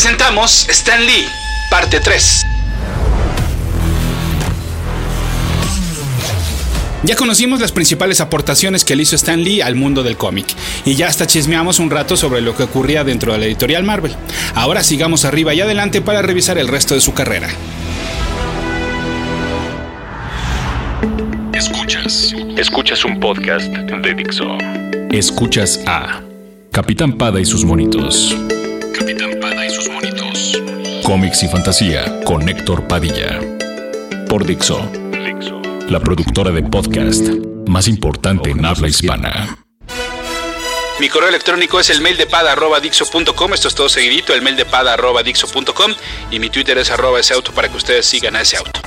presentamos Stan Lee, parte 3. Ya conocimos las principales aportaciones que le hizo Stan Lee al mundo del cómic, y ya hasta chismeamos un rato sobre lo que ocurría dentro de la editorial Marvel. Ahora sigamos arriba y adelante para revisar el resto de su carrera. Escuchas. Escuchas un podcast de Dixo. Escuchas a Capitán Pada y sus monitos. Cómics y fantasía con Héctor Padilla. Por Dixo. La productora de podcast más importante en habla hispana. Mi correo electrónico es el mail de pada.dixo.com. Esto es todo seguidito, el mail de pada.dixo.com. Y mi Twitter es arroba ese auto para que ustedes sigan a ese auto.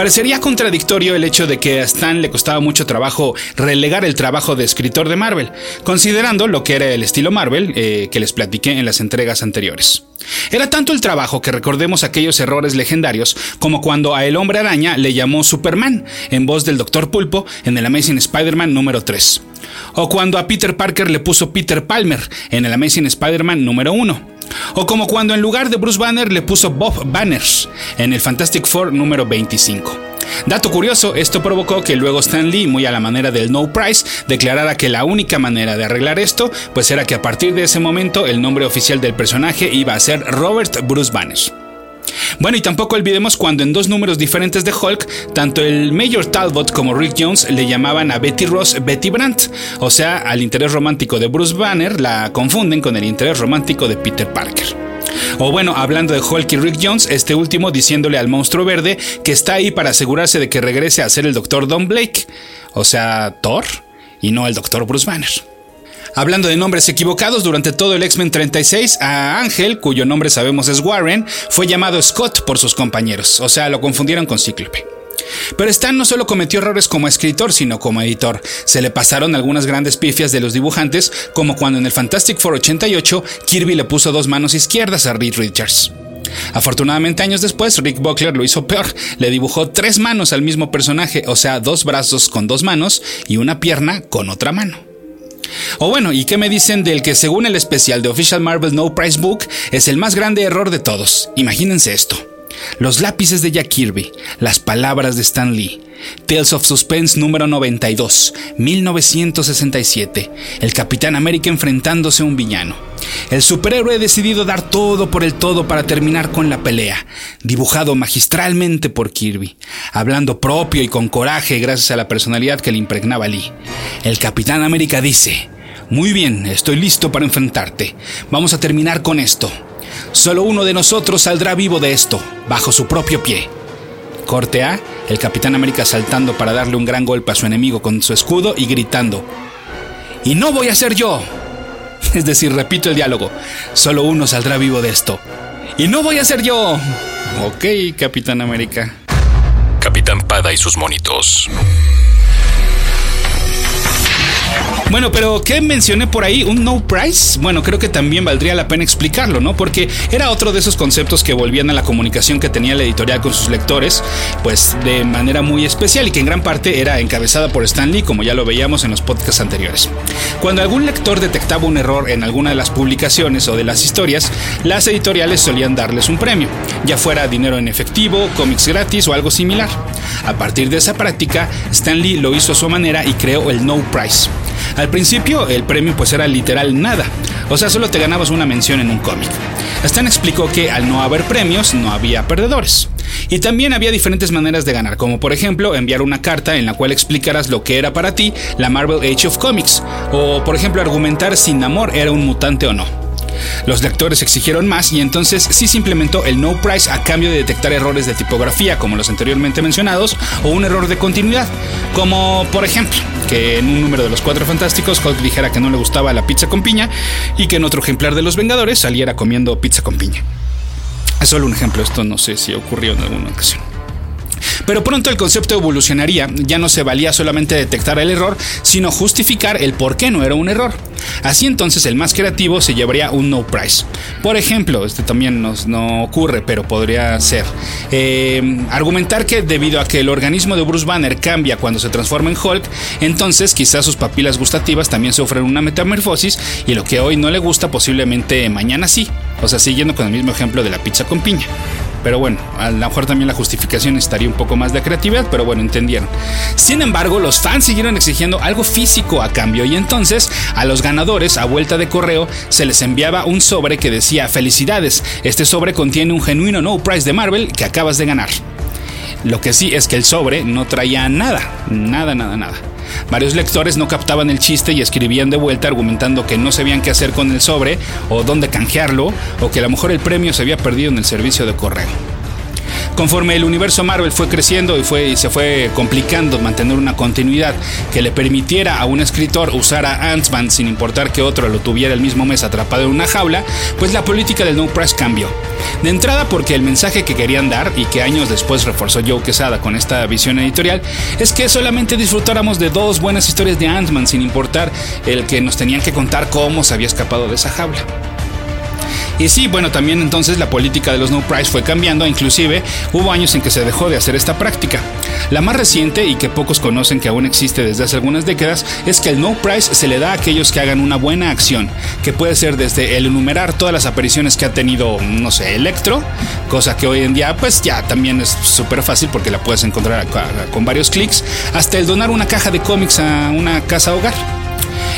Parecería contradictorio el hecho de que a Stan le costaba mucho trabajo relegar el trabajo de escritor de Marvel, considerando lo que era el estilo Marvel eh, que les platiqué en las entregas anteriores. Era tanto el trabajo que recordemos aquellos errores legendarios como cuando a El Hombre Araña le llamó Superman en voz del Dr. Pulpo en el Amazing Spider-Man número 3. O cuando a Peter Parker le puso Peter Palmer en el Amazing Spider-Man número 1 o como cuando en lugar de Bruce Banner le puso Bob Banners en el Fantastic Four número 25. Dato curioso, esto provocó que luego Stan Lee, muy a la manera del No Price, declarara que la única manera de arreglar esto, pues era que a partir de ese momento el nombre oficial del personaje iba a ser Robert Bruce Banner. Bueno, y tampoco olvidemos cuando en dos números diferentes de Hulk, tanto el Mayor Talbot como Rick Jones le llamaban a Betty Ross Betty Brandt, o sea, al interés romántico de Bruce Banner la confunden con el interés romántico de Peter Parker. O bueno, hablando de Hulk y Rick Jones, este último diciéndole al monstruo verde que está ahí para asegurarse de que regrese a ser el Dr. Don Blake, o sea, Thor, y no el Dr. Bruce Banner. Hablando de nombres equivocados, durante todo el X-Men 36, a Ángel, cuyo nombre sabemos es Warren, fue llamado Scott por sus compañeros, o sea, lo confundieron con Cíclope. Pero Stan no solo cometió errores como escritor, sino como editor. Se le pasaron algunas grandes pifias de los dibujantes, como cuando en el Fantastic Four 88 Kirby le puso dos manos izquierdas a Reed Richards. Afortunadamente años después, Rick Buckler lo hizo peor. Le dibujó tres manos al mismo personaje, o sea, dos brazos con dos manos y una pierna con otra mano. O bueno, ¿y qué me dicen del que según el especial de Official Marvel No Price Book es el más grande error de todos? Imagínense esto. Los lápices de Jack Kirby, las palabras de Stan Lee, Tales of Suspense número 92, 1967, el Capitán América enfrentándose a un villano. El superhéroe ha decidido dar todo por el todo para terminar con la pelea, dibujado magistralmente por Kirby, hablando propio y con coraje gracias a la personalidad que le impregnaba Lee. El Capitán América dice, muy bien, estoy listo para enfrentarte. Vamos a terminar con esto. Solo uno de nosotros saldrá vivo de esto, bajo su propio pie. Corte A, el Capitán América saltando para darle un gran golpe a su enemigo con su escudo y gritando, ¡Y no voy a ser yo! Es decir, repito el diálogo, solo uno saldrá vivo de esto. ¡Y no voy a ser yo! Ok, Capitán América. Capitán Pada y sus monitos. Bueno, pero ¿qué mencioné por ahí? ¿Un no price? Bueno, creo que también valdría la pena explicarlo, ¿no? Porque era otro de esos conceptos que volvían a la comunicación que tenía la editorial con sus lectores, pues de manera muy especial y que en gran parte era encabezada por Stan Lee, como ya lo veíamos en los podcasts anteriores. Cuando algún lector detectaba un error en alguna de las publicaciones o de las historias, las editoriales solían darles un premio, ya fuera dinero en efectivo, cómics gratis o algo similar. A partir de esa práctica, Stan Lee lo hizo a su manera y creó el no price. Al principio el premio pues era literal nada, o sea, solo te ganabas una mención en un cómic. Stan explicó que al no haber premios no había perdedores. Y también había diferentes maneras de ganar, como por ejemplo enviar una carta en la cual explicaras lo que era para ti la Marvel Age of Comics, o por ejemplo argumentar si Namor era un mutante o no. Los lectores exigieron más y entonces sí se implementó el no price a cambio de detectar errores de tipografía como los anteriormente mencionados o un error de continuidad, como por ejemplo que en un número de los Cuatro Fantásticos Hulk dijera que no le gustaba la pizza con piña y que en otro ejemplar de los Vengadores saliera comiendo pizza con piña. Es solo un ejemplo, esto no sé si ocurrió en alguna ocasión. Pero pronto el concepto evolucionaría, ya no se valía solamente detectar el error, sino justificar el por qué no era un error. Así entonces el más creativo se llevaría un no price. Por ejemplo, este también nos, no ocurre, pero podría ser. Eh, argumentar que debido a que el organismo de Bruce Banner cambia cuando se transforma en Hulk, entonces quizás sus papilas gustativas también sufren una metamorfosis y lo que hoy no le gusta posiblemente mañana sí. O sea, siguiendo con el mismo ejemplo de la pizza con piña. Pero bueno, a lo mejor también la justificación estaría un poco más de creatividad, pero bueno, entendieron. Sin embargo, los fans siguieron exigiendo algo físico a cambio y entonces a los ganadores a vuelta de correo se les enviaba un sobre que decía felicidades, este sobre contiene un genuino no price de Marvel que acabas de ganar. Lo que sí es que el sobre no traía nada, nada, nada, nada. Varios lectores no captaban el chiste y escribían de vuelta argumentando que no sabían qué hacer con el sobre o dónde canjearlo o que a lo mejor el premio se había perdido en el servicio de correo. Conforme el universo Marvel fue creciendo y, fue, y se fue complicando mantener una continuidad que le permitiera a un escritor usar a Ant-Man sin importar que otro lo tuviera el mismo mes atrapado en una jaula, pues la política del No Press cambió. De entrada porque el mensaje que querían dar y que años después reforzó Joe Quesada con esta visión editorial es que solamente disfrutáramos de dos buenas historias de Ant-Man sin importar el que nos tenían que contar cómo se había escapado de esa jaula. Y sí, bueno, también entonces la política de los no price fue cambiando, inclusive hubo años en que se dejó de hacer esta práctica. La más reciente y que pocos conocen que aún existe desde hace algunas décadas es que el no price se le da a aquellos que hagan una buena acción, que puede ser desde el enumerar todas las apariciones que ha tenido, no sé, Electro, cosa que hoy en día pues ya también es súper fácil porque la puedes encontrar con varios clics, hasta el donar una caja de cómics a una casa hogar.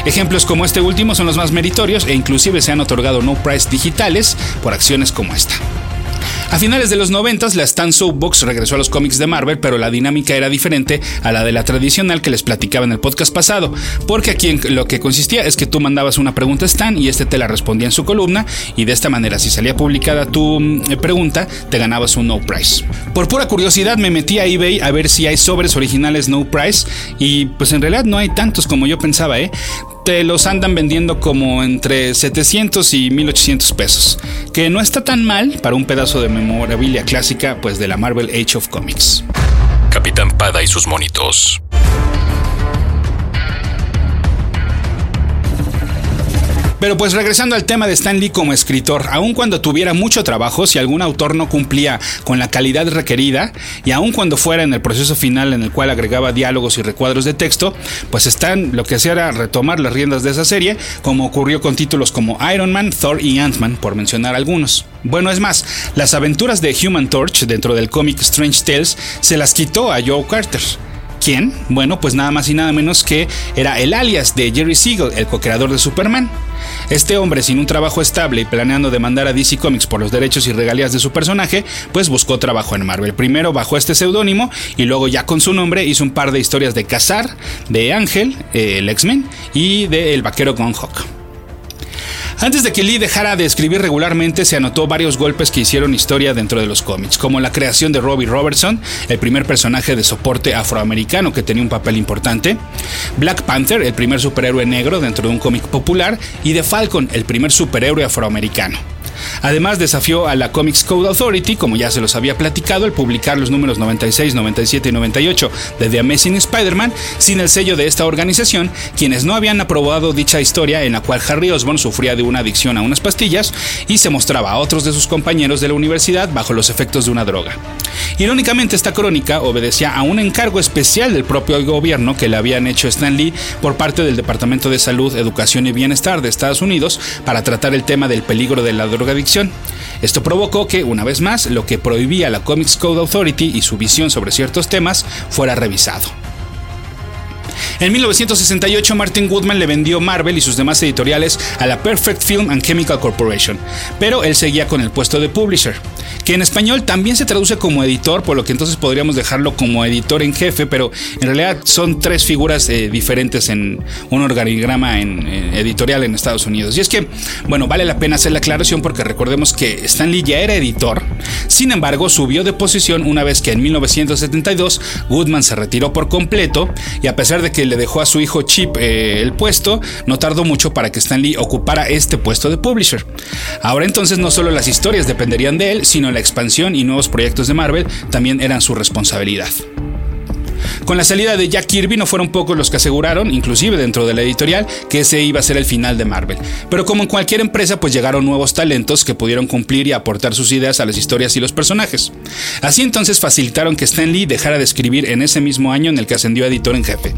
Ejemplos como este último son los más meritorios e inclusive se han otorgado no price digitales por acciones como esta. A finales de los 90 la Stan Soapbox regresó a los cómics de Marvel, pero la dinámica era diferente a la de la tradicional que les platicaba en el podcast pasado, porque aquí lo que consistía es que tú mandabas una pregunta a Stan y este te la respondía en su columna y de esta manera si salía publicada tu mm, pregunta te ganabas un no price. Por pura curiosidad me metí a eBay a ver si hay sobres originales no price y pues en realidad no hay tantos como yo pensaba, ¿eh? Te los andan vendiendo como entre 700 y 1800 pesos, que no está tan mal para un pedazo de memorabilia clásica pues de la Marvel Age of Comics. Capitán Pada y sus monitos. Pero pues regresando al tema de Stan Lee como escritor, aun cuando tuviera mucho trabajo, si algún autor no cumplía con la calidad requerida, y aun cuando fuera en el proceso final en el cual agregaba diálogos y recuadros de texto, pues Stan lo que hacía era retomar las riendas de esa serie, como ocurrió con títulos como Iron Man, Thor y Ant-Man, por mencionar algunos. Bueno, es más, las aventuras de Human Torch dentro del cómic Strange Tales se las quitó a Joe Carter. ¿Quién? Bueno, pues nada más y nada menos que era el alias de Jerry Siegel, el co-creador de Superman. Este hombre, sin un trabajo estable y planeando demandar a DC Comics por los derechos y regalías de su personaje, pues buscó trabajo en Marvel. Primero bajo este seudónimo y luego ya con su nombre hizo un par de historias de Cazar, de Ángel, eh, el X-Men y de El Vaquero Gon antes de que Lee dejara de escribir regularmente, se anotó varios golpes que hicieron historia dentro de los cómics, como la creación de Robbie Robertson, el primer personaje de soporte afroamericano que tenía un papel importante, Black Panther, el primer superhéroe negro dentro de un cómic popular, y The Falcon, el primer superhéroe afroamericano. Además, desafió a la Comics Code Authority, como ya se los había platicado, al publicar los números 96, 97 y 98 de The Amazing Spider-Man sin el sello de esta organización, quienes no habían aprobado dicha historia en la cual Harry Osborn sufría de una adicción a unas pastillas y se mostraba a otros de sus compañeros de la universidad bajo los efectos de una droga. Irónicamente, esta crónica obedecía a un encargo especial del propio gobierno que le habían hecho Stan Lee por parte del Departamento de Salud, Educación y Bienestar de Estados Unidos para tratar el tema del peligro de la drogadicción. Esto provocó que, una vez más, lo que prohibía la Comics Code Authority y su visión sobre ciertos temas fuera revisado. En 1968, Martin Woodman le vendió Marvel y sus demás editoriales a la Perfect Film and Chemical Corporation, pero él seguía con el puesto de publisher que en español también se traduce como editor, por lo que entonces podríamos dejarlo como editor en jefe, pero en realidad son tres figuras eh, diferentes en un organigrama en, editorial en Estados Unidos. Y es que, bueno, vale la pena hacer la aclaración porque recordemos que Stan Lee ya era editor, sin embargo subió de posición una vez que en 1972 Goodman se retiró por completo y a pesar de que le dejó a su hijo Chip eh, el puesto, no tardó mucho para que Stan Lee ocupara este puesto de publisher. Ahora entonces no solo las historias dependerían de él, sino la expansión y nuevos proyectos de Marvel también eran su responsabilidad. Con la salida de Jack Kirby no fueron pocos los que aseguraron, inclusive dentro de la editorial, que ese iba a ser el final de Marvel. Pero como en cualquier empresa, pues llegaron nuevos talentos que pudieron cumplir y aportar sus ideas a las historias y los personajes. Así entonces facilitaron que Stan Lee dejara de escribir en ese mismo año en el que ascendió a editor en jefe.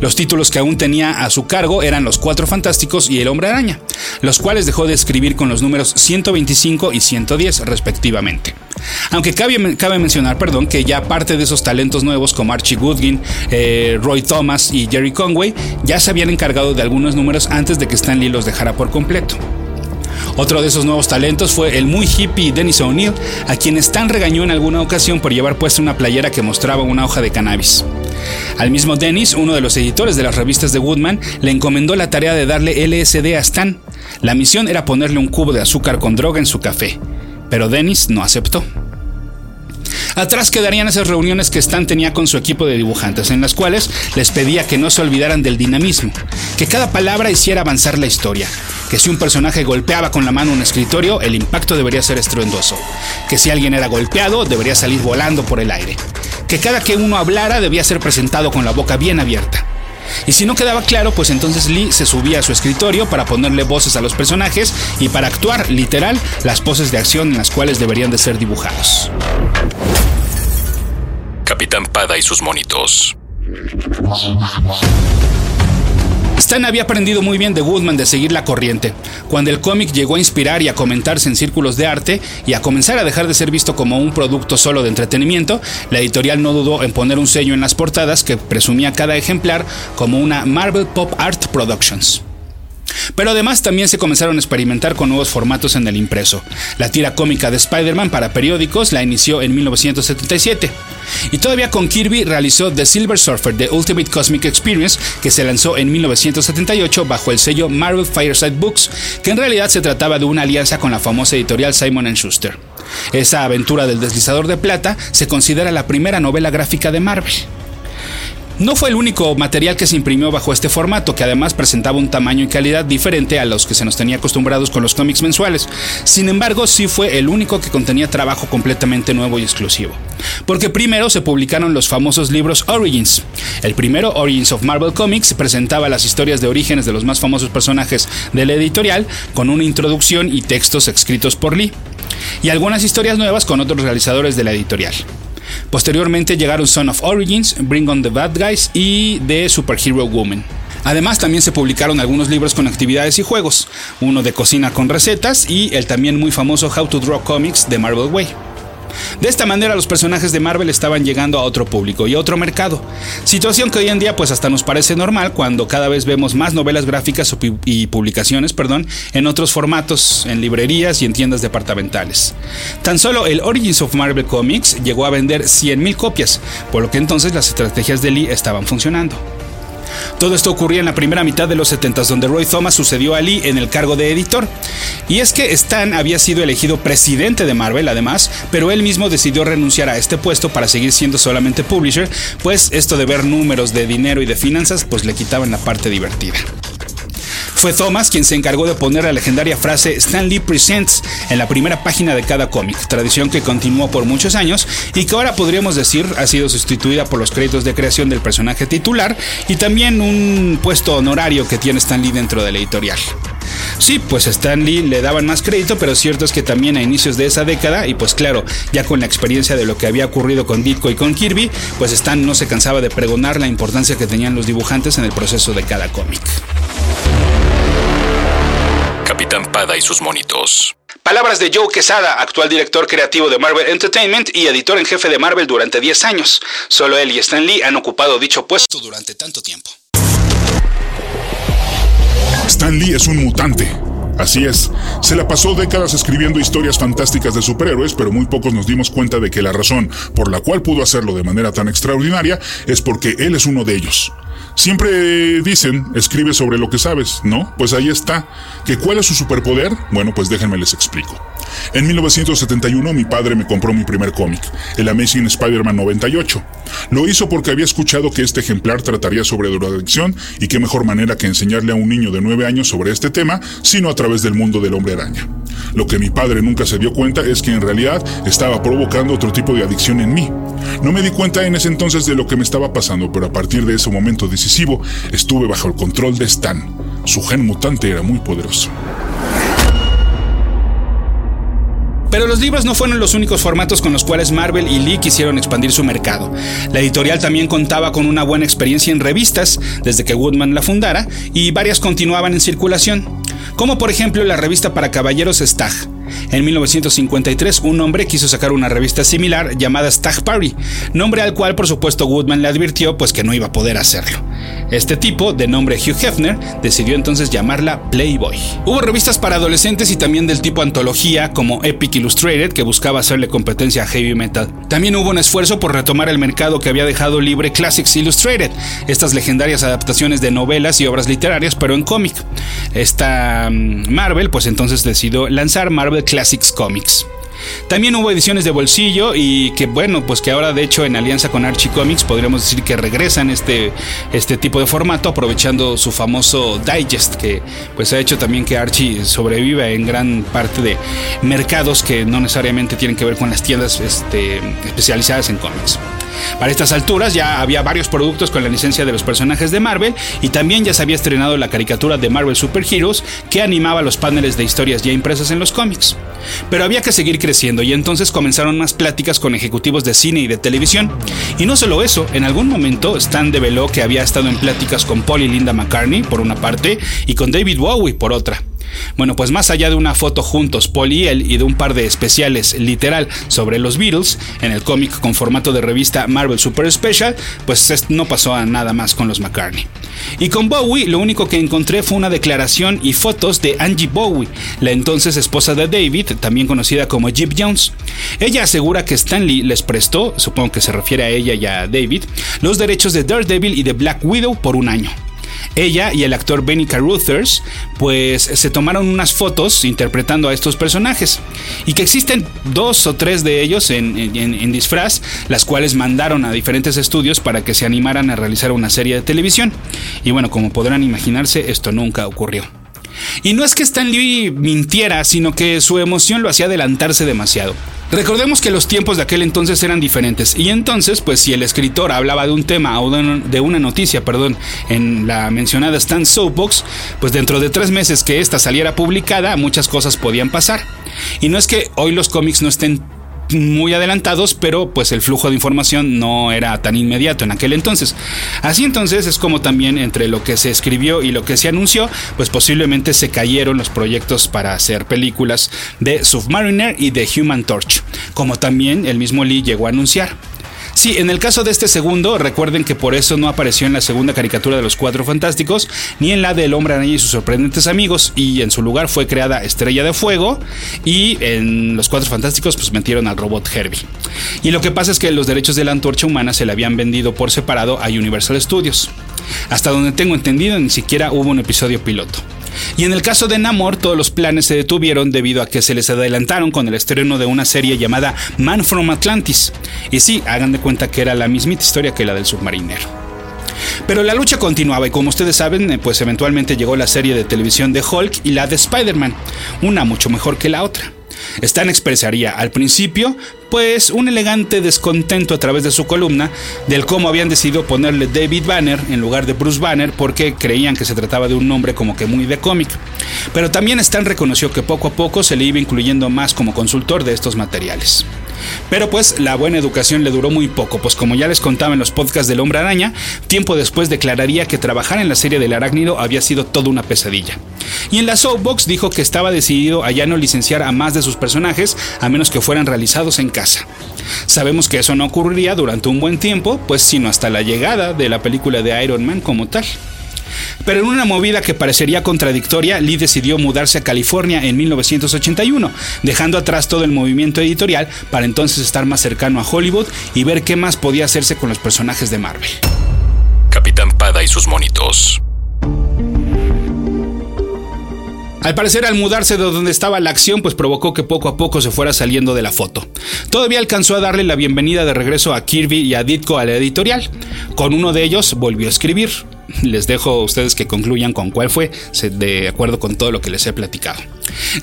Los títulos que aún tenía a su cargo eran Los Cuatro Fantásticos y El Hombre Araña, los cuales dejó de escribir con los números 125 y 110 respectivamente. Aunque cabe, mencionar, perdón, que ya parte de esos talentos nuevos como Archie Eh, Roy Thomas y Jerry Conway ya se habían encargado de algunos números antes de que Stan Lee los dejara por completo. Otro de esos nuevos talentos fue el muy hippie Dennis O'Neill, a quien Stan regañó en alguna ocasión por llevar puesta una playera que mostraba una hoja de cannabis. Al mismo Dennis, uno de los editores de las revistas de Woodman, le encomendó la tarea de darle LSD a Stan. La misión era ponerle un cubo de azúcar con droga en su café pero Dennis no aceptó. Atrás quedarían esas reuniones que Stan tenía con su equipo de dibujantes, en las cuales les pedía que no se olvidaran del dinamismo, que cada palabra hiciera avanzar la historia, que si un personaje golpeaba con la mano un escritorio, el impacto debería ser estruendoso, que si alguien era golpeado, debería salir volando por el aire, que cada que uno hablara debía ser presentado con la boca bien abierta, y si no quedaba claro, pues entonces Lee se subía a su escritorio para ponerle voces a los personajes y para actuar, literal, las poses de acción en las cuales deberían de ser dibujados. Capitán Pada y sus monitos. Stan había aprendido muy bien de Woodman de seguir la corriente. Cuando el cómic llegó a inspirar y a comentarse en círculos de arte y a comenzar a dejar de ser visto como un producto solo de entretenimiento, la editorial no dudó en poner un sello en las portadas que presumía cada ejemplar como una Marvel Pop Art Productions. Pero además también se comenzaron a experimentar con nuevos formatos en el impreso. La tira cómica de Spider-Man para periódicos la inició en 1977. Y todavía con Kirby realizó The Silver Surfer The Ultimate Cosmic Experience, que se lanzó en 1978 bajo el sello Marvel Fireside Books, que en realidad se trataba de una alianza con la famosa editorial Simon Schuster. Esa aventura del deslizador de plata se considera la primera novela gráfica de Marvel. No fue el único material que se imprimió bajo este formato, que además presentaba un tamaño y calidad diferente a los que se nos tenía acostumbrados con los cómics mensuales. Sin embargo, sí fue el único que contenía trabajo completamente nuevo y exclusivo. Porque primero se publicaron los famosos libros Origins. El primero, Origins of Marvel Comics, presentaba las historias de orígenes de los más famosos personajes de la editorial, con una introducción y textos escritos por Lee. Y algunas historias nuevas con otros realizadores de la editorial. Posteriormente llegaron Son of Origins, Bring on the Bad Guys y The Superhero Woman. Además, también se publicaron algunos libros con actividades y juegos, uno de cocina con recetas y el también muy famoso How to Draw Comics de Marvel Way. De esta manera los personajes de Marvel estaban llegando a otro público y a otro mercado, situación que hoy en día pues hasta nos parece normal cuando cada vez vemos más novelas gráficas y publicaciones, perdón, en otros formatos, en librerías y en tiendas departamentales. Tan solo el Origins of Marvel Comics llegó a vender 100.000 copias, por lo que entonces las estrategias de Lee estaban funcionando. Todo esto ocurría en la primera mitad de los 70 donde Roy Thomas sucedió a Lee en el cargo de editor. Y es que Stan había sido elegido presidente de Marvel además, pero él mismo decidió renunciar a este puesto para seguir siendo solamente publisher, pues esto de ver números de dinero y de finanzas pues le quitaban la parte divertida. Fue Thomas quien se encargó de poner la legendaria frase Stan Lee Presents en la primera página de cada cómic, tradición que continuó por muchos años y que ahora podríamos decir ha sido sustituida por los créditos de creación del personaje titular y también un puesto honorario que tiene Stan Lee dentro de la editorial. Sí, pues a Stan Lee le daban más crédito, pero cierto es que también a inicios de esa década, y pues claro, ya con la experiencia de lo que había ocurrido con Ditko y con Kirby, pues Stan no se cansaba de pregonar la importancia que tenían los dibujantes en el proceso de cada cómic. Capitán Pada y sus monitos. Palabras de Joe Quesada, actual director creativo de Marvel Entertainment y editor en jefe de Marvel durante 10 años. Solo él y Stan Lee han ocupado dicho puesto durante tanto tiempo. Stan Lee es un mutante. Así es, se la pasó décadas escribiendo historias fantásticas de superhéroes, pero muy pocos nos dimos cuenta de que la razón por la cual pudo hacerlo de manera tan extraordinaria es porque él es uno de ellos. Siempre dicen, escribe sobre lo que sabes, ¿no? Pues ahí está. ¿Que cuál es su superpoder? Bueno, pues déjenme les explico. En 1971 mi padre me compró mi primer cómic, el Amazing Spider-Man 98. Lo hizo porque había escuchado que este ejemplar trataría sobre drogadicción y qué mejor manera que enseñarle a un niño de 9 años sobre este tema, sino a través del mundo del hombre araña. Lo que mi padre nunca se dio cuenta es que en realidad estaba provocando otro tipo de adicción en mí. No me di cuenta en ese entonces de lo que me estaba pasando, pero a partir de ese momento estuve bajo el control de Stan. Su gen mutante era muy poderoso. Pero los libros no fueron los únicos formatos con los cuales Marvel y Lee quisieron expandir su mercado. La editorial también contaba con una buena experiencia en revistas desde que Woodman la fundara y varias continuaban en circulación, como por ejemplo la revista para caballeros Stag. En 1953, un hombre quiso sacar una revista similar llamada Stag Party, nombre al cual por supuesto Woodman le advirtió pues que no iba a poder hacerlo. Este tipo, de nombre Hugh Hefner, decidió entonces llamarla Playboy. Hubo revistas para adolescentes y también del tipo antología, como Epic Illustrated, que buscaba hacerle competencia a Heavy Metal. También hubo un esfuerzo por retomar el mercado que había dejado libre Classics Illustrated, estas legendarias adaptaciones de novelas y obras literarias, pero en cómic. Esta mm, Marvel, pues entonces decidió lanzar Marvel Classics Comics. También hubo ediciones de bolsillo y que bueno, pues que ahora de hecho en alianza con Archie Comics podríamos decir que regresan este, este tipo de formato aprovechando su famoso digest que pues ha hecho también que Archie sobreviva en gran parte de mercados que no necesariamente tienen que ver con las tiendas este, especializadas en cómics. Para estas alturas ya había varios productos con la licencia de los personajes de Marvel y también ya se había estrenado la caricatura de Marvel Super Heroes que animaba los paneles de historias ya impresas en los cómics. Pero había que seguir creciendo y entonces comenzaron más pláticas con ejecutivos de cine y de televisión. Y no solo eso, en algún momento Stan develó que había estado en pláticas con Paul y Linda McCartney por una parte y con David Bowie por otra. Bueno, pues más allá de una foto juntos, Paul y él, y de un par de especiales literal sobre los Beatles, en el cómic con formato de revista Marvel Super Special, pues no pasó nada más con los McCartney. Y con Bowie lo único que encontré fue una declaración y fotos de Angie Bowie, la entonces esposa de David, también conocida como Jeep Jones. Ella asegura que Stanley les prestó, supongo que se refiere a ella y a David, los derechos de Daredevil y de Black Widow por un año. Ella y el actor Benny Caruthers pues se tomaron unas fotos interpretando a estos personajes y que existen dos o tres de ellos en, en, disfraz, las cuales mandaron a diferentes estudios para que se animaran a realizar una serie de televisión. Y bueno, como podrán imaginarse, esto nunca ocurrió. Y no es que Stan Lee mintiera, sino que su emoción lo hacía adelantarse demasiado. Recordemos que los tiempos de aquel entonces eran diferentes y entonces, pues si el escritor hablaba de un tema o de una noticia, perdón, en la mencionada Stan Soapbox, pues dentro de tres meses que esta saliera publicada, muchas cosas podían pasar. Y no es que hoy los cómics no estén muy adelantados, pero pues el flujo de información no era tan inmediato en aquel entonces. Así entonces es como también entre lo que se escribió y lo que se anunció, pues posiblemente se cayeron los proyectos para hacer películas de Submariner y de Human Torch, como también el mismo Lee llegó a anunciar. Sí, en el caso de este segundo, recuerden que por eso no apareció en la segunda caricatura de los Cuatro Fantásticos, ni en la del Hombre Araña y sus sorprendentes amigos, y en su lugar fue creada Estrella de Fuego, y en los Cuatro Fantásticos pues metieron al robot Herbie. Y lo que pasa es que los derechos de la antorcha humana se le habían vendido por separado a Universal Studios. Hasta donde tengo entendido, ni siquiera hubo un episodio piloto. Y en el caso de Namor, todos los planes se detuvieron debido a que se les adelantaron con el estreno de una serie llamada Man from Atlantis. Y sí, hagan de cuenta que era la mismita historia que la del submarinero. Pero la lucha continuaba y como ustedes saben, eh, pues eventualmente llegó la serie de televisión de Hulk y la de Spider-Man, una mucho mejor que la otra. Stan expresaría al principio pues un elegante descontento a través de su columna del cómo habían decidido ponerle David Banner en lugar de Bruce Banner porque creían que se trataba de un nombre como que muy de cómic. Pero también Stan reconoció que poco a poco se le iba incluyendo más como consultor de estos materiales. Pero pues la buena educación le duró muy poco, pues como ya les contaba en los podcasts del Hombre Araña, tiempo después declararía que trabajar en la serie del arácnido había sido toda una pesadilla. Y en la Soapbox dijo que estaba decidido a ya no licenciar a más de sus personajes a menos que fueran realizados en casa. Sabemos que eso no ocurriría durante un buen tiempo, pues sino hasta la llegada de la película de Iron Man como tal. Pero en una movida que parecería contradictoria, Lee decidió mudarse a California en 1981, dejando atrás todo el movimiento editorial para entonces estar más cercano a Hollywood y ver qué más podía hacerse con los personajes de Marvel. Capitán Pada y sus monitos. Al parecer, al mudarse de donde estaba la acción, pues provocó que poco a poco se fuera saliendo de la foto. Todavía alcanzó a darle la bienvenida de regreso a Kirby y a Ditko a la editorial. Con uno de ellos volvió a escribir. Les dejo a ustedes que concluyan con cuál fue, de acuerdo con todo lo que les he platicado.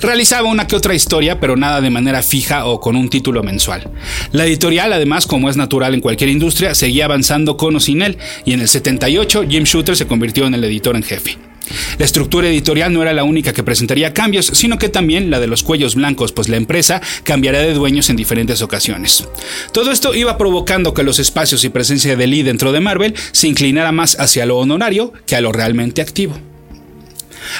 Realizaba una que otra historia, pero nada de manera fija o con un título mensual. La editorial, además, como es natural en cualquier industria, seguía avanzando con o sin él, y en el 78 Jim Shooter se convirtió en el editor en jefe. La estructura editorial no era la única que presentaría cambios, sino que también la de los cuellos blancos, pues la empresa cambiaría de dueños en diferentes ocasiones. Todo esto iba provocando que los espacios y presencia de Lee dentro de Marvel se inclinara más hacia lo honorario que a lo realmente activo.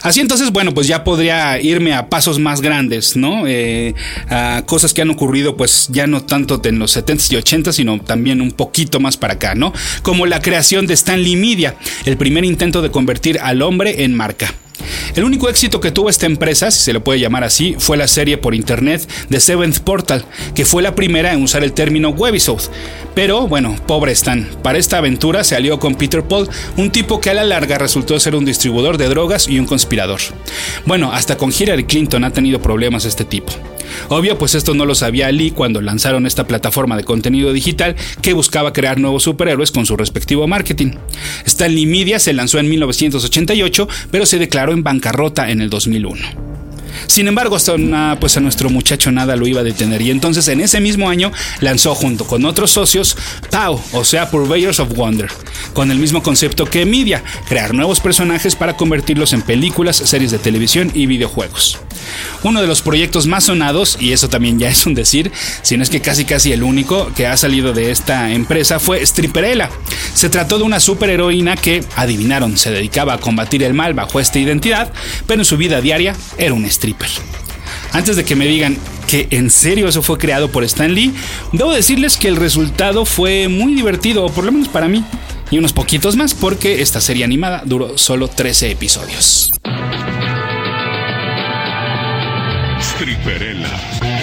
Así entonces, bueno, pues ya podría irme a pasos más grandes, ¿no? Eh, a cosas que han ocurrido, pues ya no tanto en los 70s y 80s, sino también un poquito más para acá, ¿no? Como la creación de Stanley Media, el primer intento de convertir al hombre en marca. El único éxito que tuvo esta empresa, si se le puede llamar así, fue la serie por internet The Seventh Portal, que fue la primera en usar el término webisode. Pero bueno, pobre Stan, para esta aventura se alió con Peter Paul, un tipo que a la larga resultó ser un distribuidor de drogas y un conspirador. Bueno, hasta con Hillary Clinton ha tenido problemas este tipo. Obvio, pues esto no lo sabía Lee cuando lanzaron esta plataforma de contenido digital que buscaba crear nuevos superhéroes con su respectivo marketing. Stanley Media se lanzó en 1988, pero se declaró en bancarrota en el 2001. Sin embargo, hasta pues a nuestro muchacho nada lo iba a detener y entonces en ese mismo año lanzó junto con otros socios POW, o sea, Purveyors of Wonder, con el mismo concepto que Media, crear nuevos personajes para convertirlos en películas, series de televisión y videojuegos. Uno de los proyectos más sonados, y eso también ya es un decir, si no es que casi casi el único que ha salido de esta empresa fue Stripperella. Se trató de una superheroína que, adivinaron, se dedicaba a combatir el mal bajo esta identidad, pero en su vida diaria era un stripper. Antes de que me digan que en serio eso fue creado por Stan Lee, debo decirles que el resultado fue muy divertido, o por lo menos para mí, y unos poquitos más porque esta serie animada duró solo 13 episodios. Perela.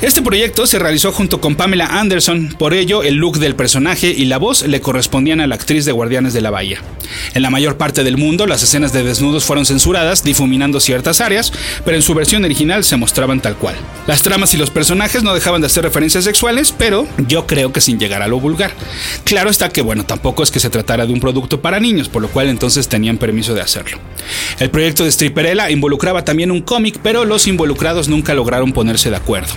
Este proyecto se realizó junto con Pamela Anderson, por ello el look del personaje y la voz le correspondían a la actriz de Guardianes de la Bahía. En la mayor parte del mundo las escenas de desnudos fueron censuradas, difuminando ciertas áreas, pero en su versión original se mostraban tal cual. Las tramas y los personajes no dejaban de hacer referencias sexuales, pero yo creo que sin llegar a lo vulgar. Claro está que bueno, tampoco es que se tratara de un producto para niños, por lo cual entonces tenían permiso de hacerlo. El proyecto de Stripperella involucraba también un cómic, pero los involucrados nunca lograron ponerse de acuerdo.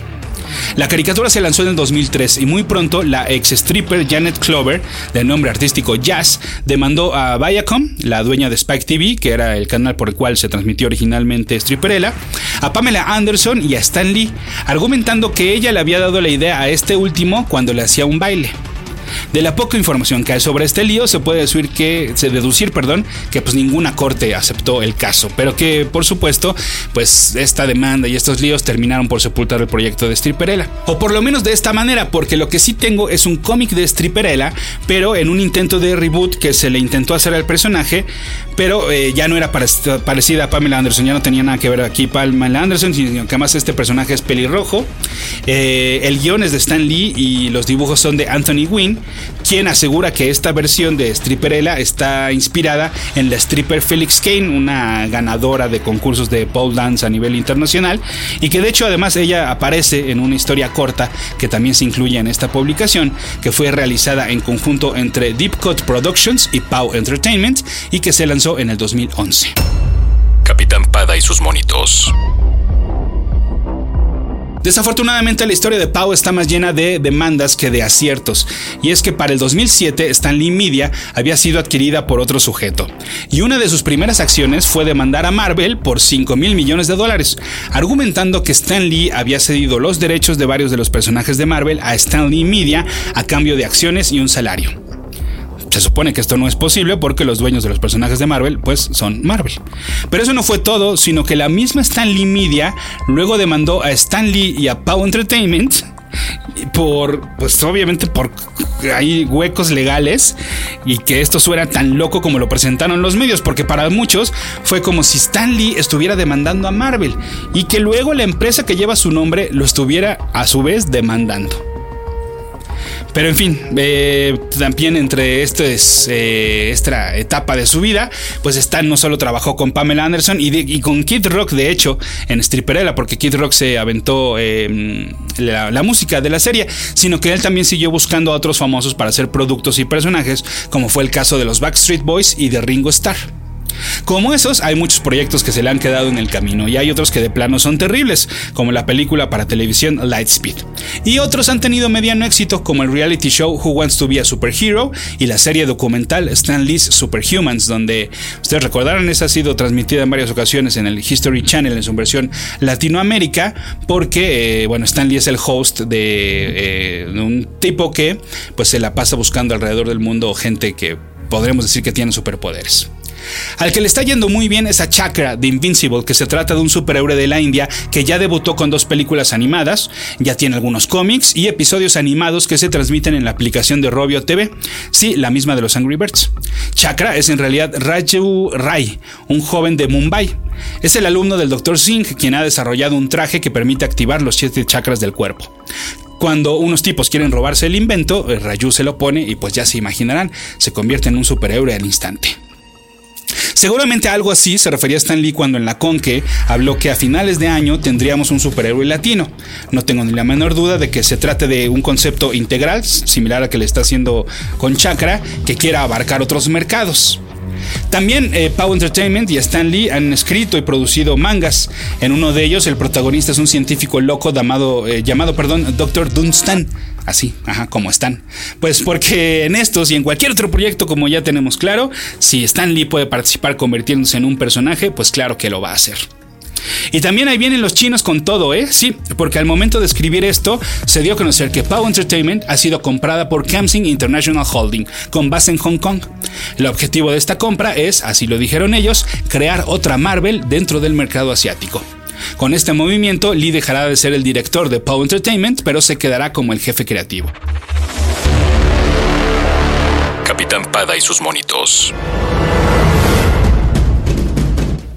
La caricatura se lanzó en el 2003 y muy pronto la ex stripper Janet Clover, de nombre artístico Jazz, demandó a Viacom, la dueña de Spike TV, que era el canal por el cual se transmitió originalmente Stripperella, a Pamela Anderson y a Stan Lee, argumentando que ella le había dado la idea a este último cuando le hacía un baile. De la poca información que hay sobre este lío, se puede decir que, se deducir, perdón, que pues ninguna corte aceptó el caso, pero que por supuesto, pues esta demanda y estos líos terminaron por sepultar el proyecto de Stripperella. O por lo menos de esta manera, porque lo que sí tengo es un cómic de Stripperella, pero en un intento de reboot que se le intentó hacer al personaje, pero eh, ya no era parecida a Pamela Anderson, ya no tenía nada que ver aquí Pamela Anderson, sino que además este personaje es pelirrojo. Eh, el guion es de Stan Lee y los dibujos son de Anthony Wynn, quien asegura que esta versión de Stripperella está inspirada en la stripper Felix Kane, una ganadora de concursos de pole dance a nivel internacional, y que de hecho además ella aparece en una historia corta que también se incluye en esta publicación, que fue realizada en conjunto entre Deep Cut Productions y Pau Entertainment y que se lanzó en el 2011. Capitán Pada y sus monitos. Desafortunadamente la historia de Pau está más llena de demandas que de aciertos, y es que para el 2007 Stanley Media había sido adquirida por otro sujeto, y una de sus primeras acciones fue demandar a Marvel por 5 mil millones de dólares, argumentando que Stan Lee había cedido los derechos de varios de los personajes de Marvel a Stanley Media a cambio de acciones y un salario. Se supone que esto no es posible porque los dueños de los personajes de Marvel pues son Marvel. Pero eso no fue todo, sino que la misma Stan Lee Media luego demandó a Stan Lee y a Pow Entertainment por, pues obviamente por hay huecos legales y que esto suena tan loco como lo presentaron los medios, porque para muchos fue como si Stan Lee estuviera demandando a Marvel y que luego la empresa que lleva su nombre lo estuviera a su vez demandando. Pero en fin, eh, también entre eh, esta etapa de su vida, pues Stan no solo trabajó con Pamela Anderson y, con Kid Rock, de hecho, en Stripperella, porque Kid Rock se aventó em, la, música de la serie, sino que él también siguió buscando a otros famosos para hacer productos y personajes, como fue el caso de los Backstreet Boys y de Ringo Starr. Como esos, hay muchos proyectos que se le han quedado en el camino y hay otros que de plano son terribles, como la película para televisión Lightspeed. Y otros han tenido mediano éxito, como el reality show Who Wants to Be a Superhero y la serie documental Stan Lee's Superhumans, donde ustedes recordarán, esa ha sido transmitida en varias ocasiones en el History Channel en su versión Latinoamérica, porque, eh, bueno, Stan Lee es el host de, eh, un tipo que pues se la pasa buscando alrededor del mundo gente que podremos decir que tiene superpoderes. Al que le está yendo muy bien es a Chakra de Invincible, que se trata de un superhéroe de la India que ya debutó con dos películas animadas, ya tiene algunos cómics y episodios animados que se transmiten en la aplicación de Robio TV, sí, la misma de los Angry Birds. Chakra es en realidad Raju Rai, un joven de Mumbai. Es el alumno del Dr. Singh quien ha desarrollado un traje que permite activar los siete chakras del cuerpo. Cuando unos tipos quieren robarse el invento, Raju se lo pone y pues ya se imaginarán, se convierte en un superhéroe al instante. Seguramente algo así se refería Stan Lee cuando en la Conque habló que a finales de año tendríamos un superhéroe latino. No tengo ni la menor duda de que se trate de un concepto integral, similar a que le está haciendo con Chakra, que quiera abarcar otros mercados. También eh, Pow Entertainment y Stan Lee han escrito y producido mangas. En uno de ellos, el protagonista es un científico loco llamado, eh, Dr. Dunstan así, ajá, como están. Pues porque en estos y en cualquier otro proyecto, como ya tenemos claro, si Stan Lee puede participar convirtiéndose en un personaje, pues claro que lo va a hacer. Y también ahí vienen los chinos con todo, ¿eh? Sí, porque al momento de escribir esto, se dio a conocer que Pow Entertainment ha sido comprada por Kamsing International Holding, con base en Hong Kong. El objetivo de esta compra es, así lo dijeron ellos, crear otra Marvel dentro del mercado asiático. Con este movimiento, Lee dejará de ser el director de Pow Entertainment, pero se quedará como el jefe creativo. Capitán Pada y sus monitos.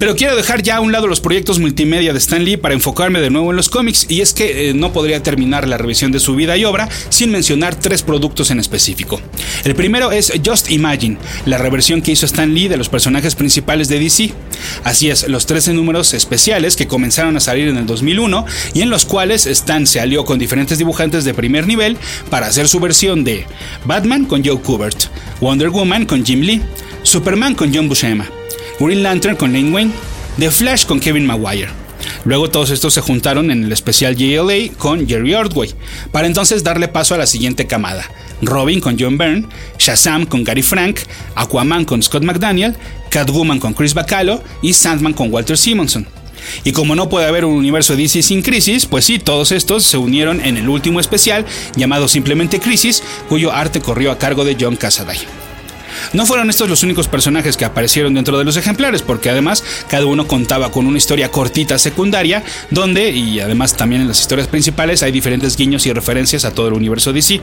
Pero quiero dejar ya a un lado los proyectos multimedia de Stan Lee para enfocarme de nuevo en los cómics, y es que eh, no podría terminar la revisión de su vida y obra sin mencionar tres productos en específico. El primero es Just Imagine, la reversión que hizo Stan Lee de los personajes principales de DC. Así es, los 13 números especiales que comenzaron a salir en el 2001 y en los cuales Stan se alió con diferentes dibujantes de primer nivel para hacer su versión de Batman con Joe Kubert, Wonder Woman con Jim Lee, Superman con John Buscema. Green Lantern con Lane Wayne, The Flash con Kevin Maguire. Luego todos estos se juntaron en el especial JLA con Jerry Ordway, para entonces darle paso a la siguiente camada. Robin con John Byrne, Shazam con Gary Frank, Aquaman con Scott McDaniel, Catwoman con Chris Bacalo y Sandman con Walter Simonson. Y como no puede haber un universo DC sin Crisis, pues sí, todos estos se unieron en el último especial llamado simplemente Crisis, cuyo arte corrió a cargo de John Cassaday. No fueron estos los únicos personajes que aparecieron dentro de los ejemplares, porque además cada uno contaba con una historia cortita secundaria, donde, y además también en las historias principales, hay diferentes guiños y referencias a todo el universo DC.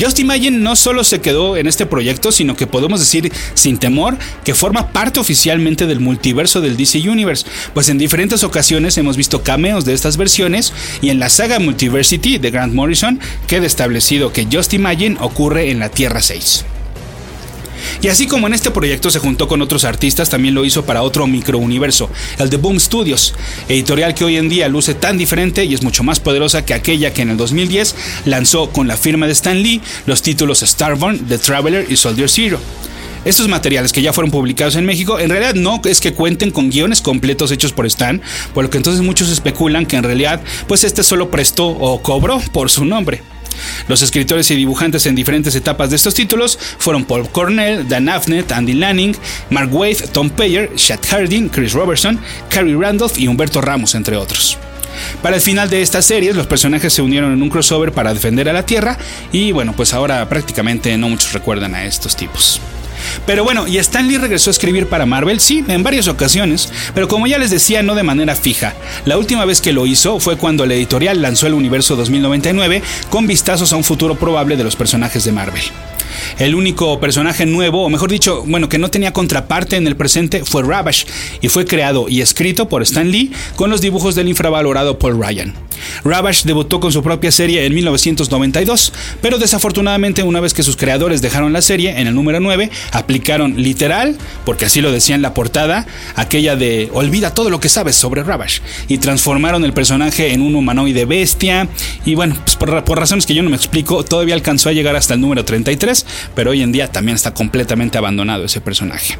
Just Imagine no solo se quedó en este proyecto, sino que podemos decir sin temor que forma parte oficialmente del multiverso del DC Universe, pues en diferentes ocasiones hemos visto cameos de estas versiones y en la saga Multiversity de Grant Morrison queda establecido que Just Imagine ocurre en la Tierra 6. Y así como en este proyecto se juntó con otros artistas, también lo hizo para otro microuniverso, el de Boom Studios, editorial que hoy en día luce tan diferente y es mucho más poderosa que aquella que en el 2010 lanzó con la firma de Stan Lee los títulos Starborn, The Traveler y Soldier Zero. Estos materiales que ya fueron publicados en México, en realidad no es que cuenten con guiones completos hechos por Stan, por lo que entonces muchos especulan que en realidad, pues este solo prestó o cobró por su nombre. Los escritores y dibujantes en diferentes etapas de estos títulos fueron Paul Cornell, Dan Afnet, Andy Lanning, Mark Waid, Tom Payer, Chad Harding, Chris Robertson, Carrie Randolph y Humberto Ramos, entre otros. Para el final de estas series, los personajes se unieron en un crossover para defender a la Tierra y bueno, pues ahora prácticamente no muchos recuerdan a estos tipos. Pero bueno, y Stan Lee regresó a escribir para Marvel, sí, en varias ocasiones, pero como ya les decía, no de manera fija. La última vez que lo hizo fue cuando la editorial lanzó el universo 2099 con vistazos a un futuro probable de los personajes de Marvel. El único personaje nuevo, o mejor dicho, bueno, que no tenía contraparte en el presente fue Ravage y fue creado y escrito por Stan Lee con los dibujos del infravalorado Paul Ryan. Ravage debutó con su propia serie en 1992, pero desafortunadamente una vez que sus creadores dejaron la serie, en el número 9, aplicaron literal, porque así lo decía en la portada, aquella de olvida todo lo que sabes sobre Ravage, y transformaron el personaje en un humanoide bestia, y bueno, pues por, por razones que yo no me explico, todavía alcanzó a llegar hasta el número 33, pero hoy en día también está completamente abandonado ese personaje.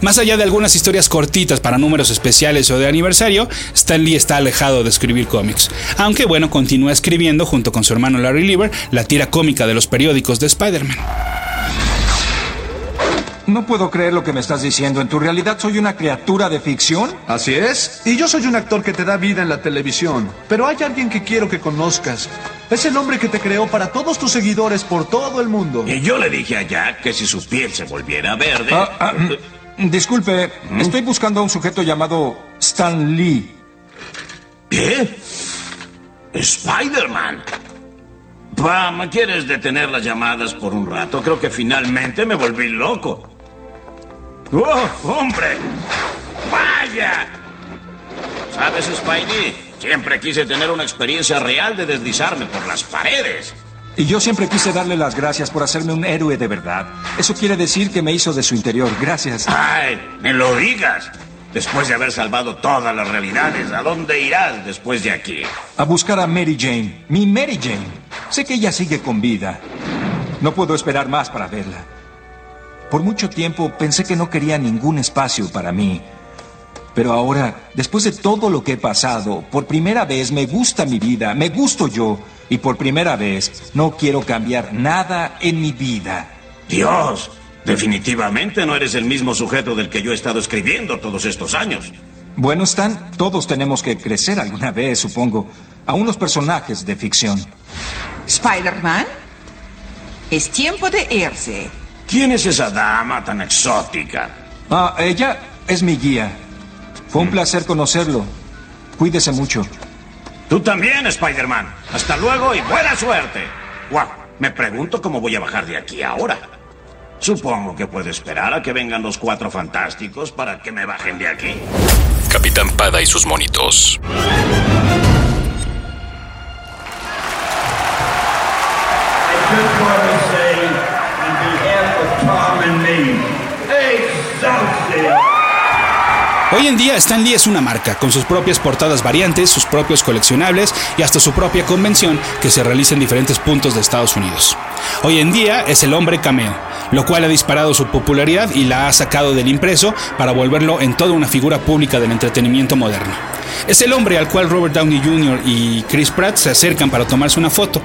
Más allá de algunas historias cortitas para números especiales o de aniversario, Stan Lee está alejado de escribir cómics. Aunque bueno, continúa escribiendo junto con su hermano Larry Lieber la tira cómica de los periódicos de Spider-Man. No puedo creer lo que me estás diciendo. ¿En tu realidad soy una criatura de ficción? Así es. Y yo soy un actor que te da vida en la televisión. Pero hay alguien que quiero que conozcas. Es el hombre que te creó para todos tus seguidores por todo el mundo. Y yo le dije a Jack que si su piel se volviera verde... Ah, ah, disculpe, estoy buscando a un sujeto llamado Stan Lee. ¿Qué? Spider-Man. Pam, ¿quieres detener las llamadas por un rato? Creo que finalmente me volví loco. ¡Oh, hombre! ¡Vaya! ¿Sabes, Spidey? Siempre quise tener una experiencia real de deslizarme por las paredes. Y yo siempre quise darle las gracias por hacerme un héroe de verdad. Eso quiere decir que me hizo de su interior. Gracias. ¡Ay! ¡Me lo digas! Después de haber salvado todas las realidades, ¿a dónde irás después de aquí? A buscar a Mary Jane. Mi Mary Jane. Sé que ella sigue con vida. No puedo esperar más para verla. Por mucho tiempo pensé que no quería ningún espacio para mí. Pero ahora, después de todo lo que he pasado, por primera vez me gusta mi vida, me gusto yo. Y por primera vez no quiero cambiar nada en mi vida. Dios, definitivamente no eres el mismo sujeto del que yo he estado escribiendo todos estos años. Bueno, Stan, todos tenemos que crecer alguna vez, supongo. A unos personajes de ficción. ¿Spider-Man? Es tiempo de irse. ¿Quién es esa dama tan exótica? Ah, ella es mi guía. Fue un placer conocerlo. Cuídese mucho. Tú también, Spider-Man. Hasta luego y buena suerte. Wow, me pregunto cómo voy a bajar de aquí ahora. Supongo que puedo esperar a que vengan los cuatro fantásticos para que me bajen de aquí. Capitán Pada y sus monitos. Hoy en día Stan Lee es una marca, con sus propias portadas variantes, sus propios coleccionables y hasta su propia convención que se realiza en diferentes puntos de Estados Unidos. Hoy en día es el hombre cameo, lo cual ha disparado su popularidad y la ha sacado del impreso para volverlo en toda una figura pública del entretenimiento moderno. Es el hombre al cual Robert Downey Jr. y Chris Pratt se acercan para tomarse una foto.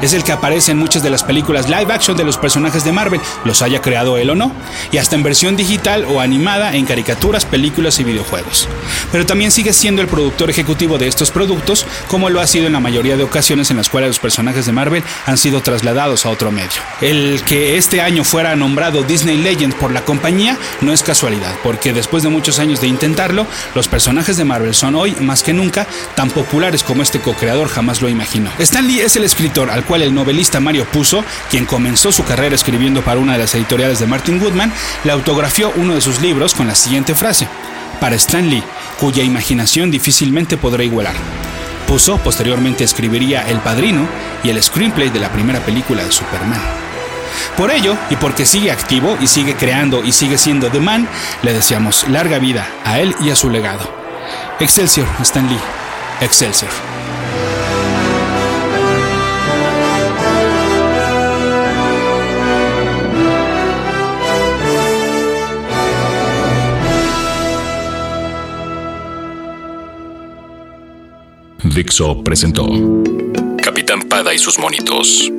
Es el que aparece en muchas de las películas live action de los personajes de Marvel, los haya creado él o no, y hasta en versión digital o animada en caricaturas, películas y videojuegos. Pero también sigue siendo el productor ejecutivo de estos productos, como lo ha sido en la mayoría de ocasiones en las cuales los personajes de Marvel han sido trasladados a otro medio. El que este año fuera nombrado Disney Legend por la compañía no es casualidad, porque después de muchos años de intentarlo, los personajes de Marvel son hoy, más que nunca, tan populares como este co-creador jamás lo imaginó. Stan Lee es el escritor al cual el novelista Mario Puzo, quien comenzó su carrera escribiendo para una de las editoriales de Martin Woodman, le autografió uno de sus libros con la siguiente frase: Para Stan Lee, cuya imaginación difícilmente podrá igualar. Puzo posteriormente escribiría El Padrino y el screenplay de la primera película de Superman. Por ello, y porque sigue activo y sigue creando y sigue siendo The Man, le deseamos larga vida a él y a su legado. Excelsior, Stan Lee. Excelsior. Dixo presentó Capitán Pada y sus monitos.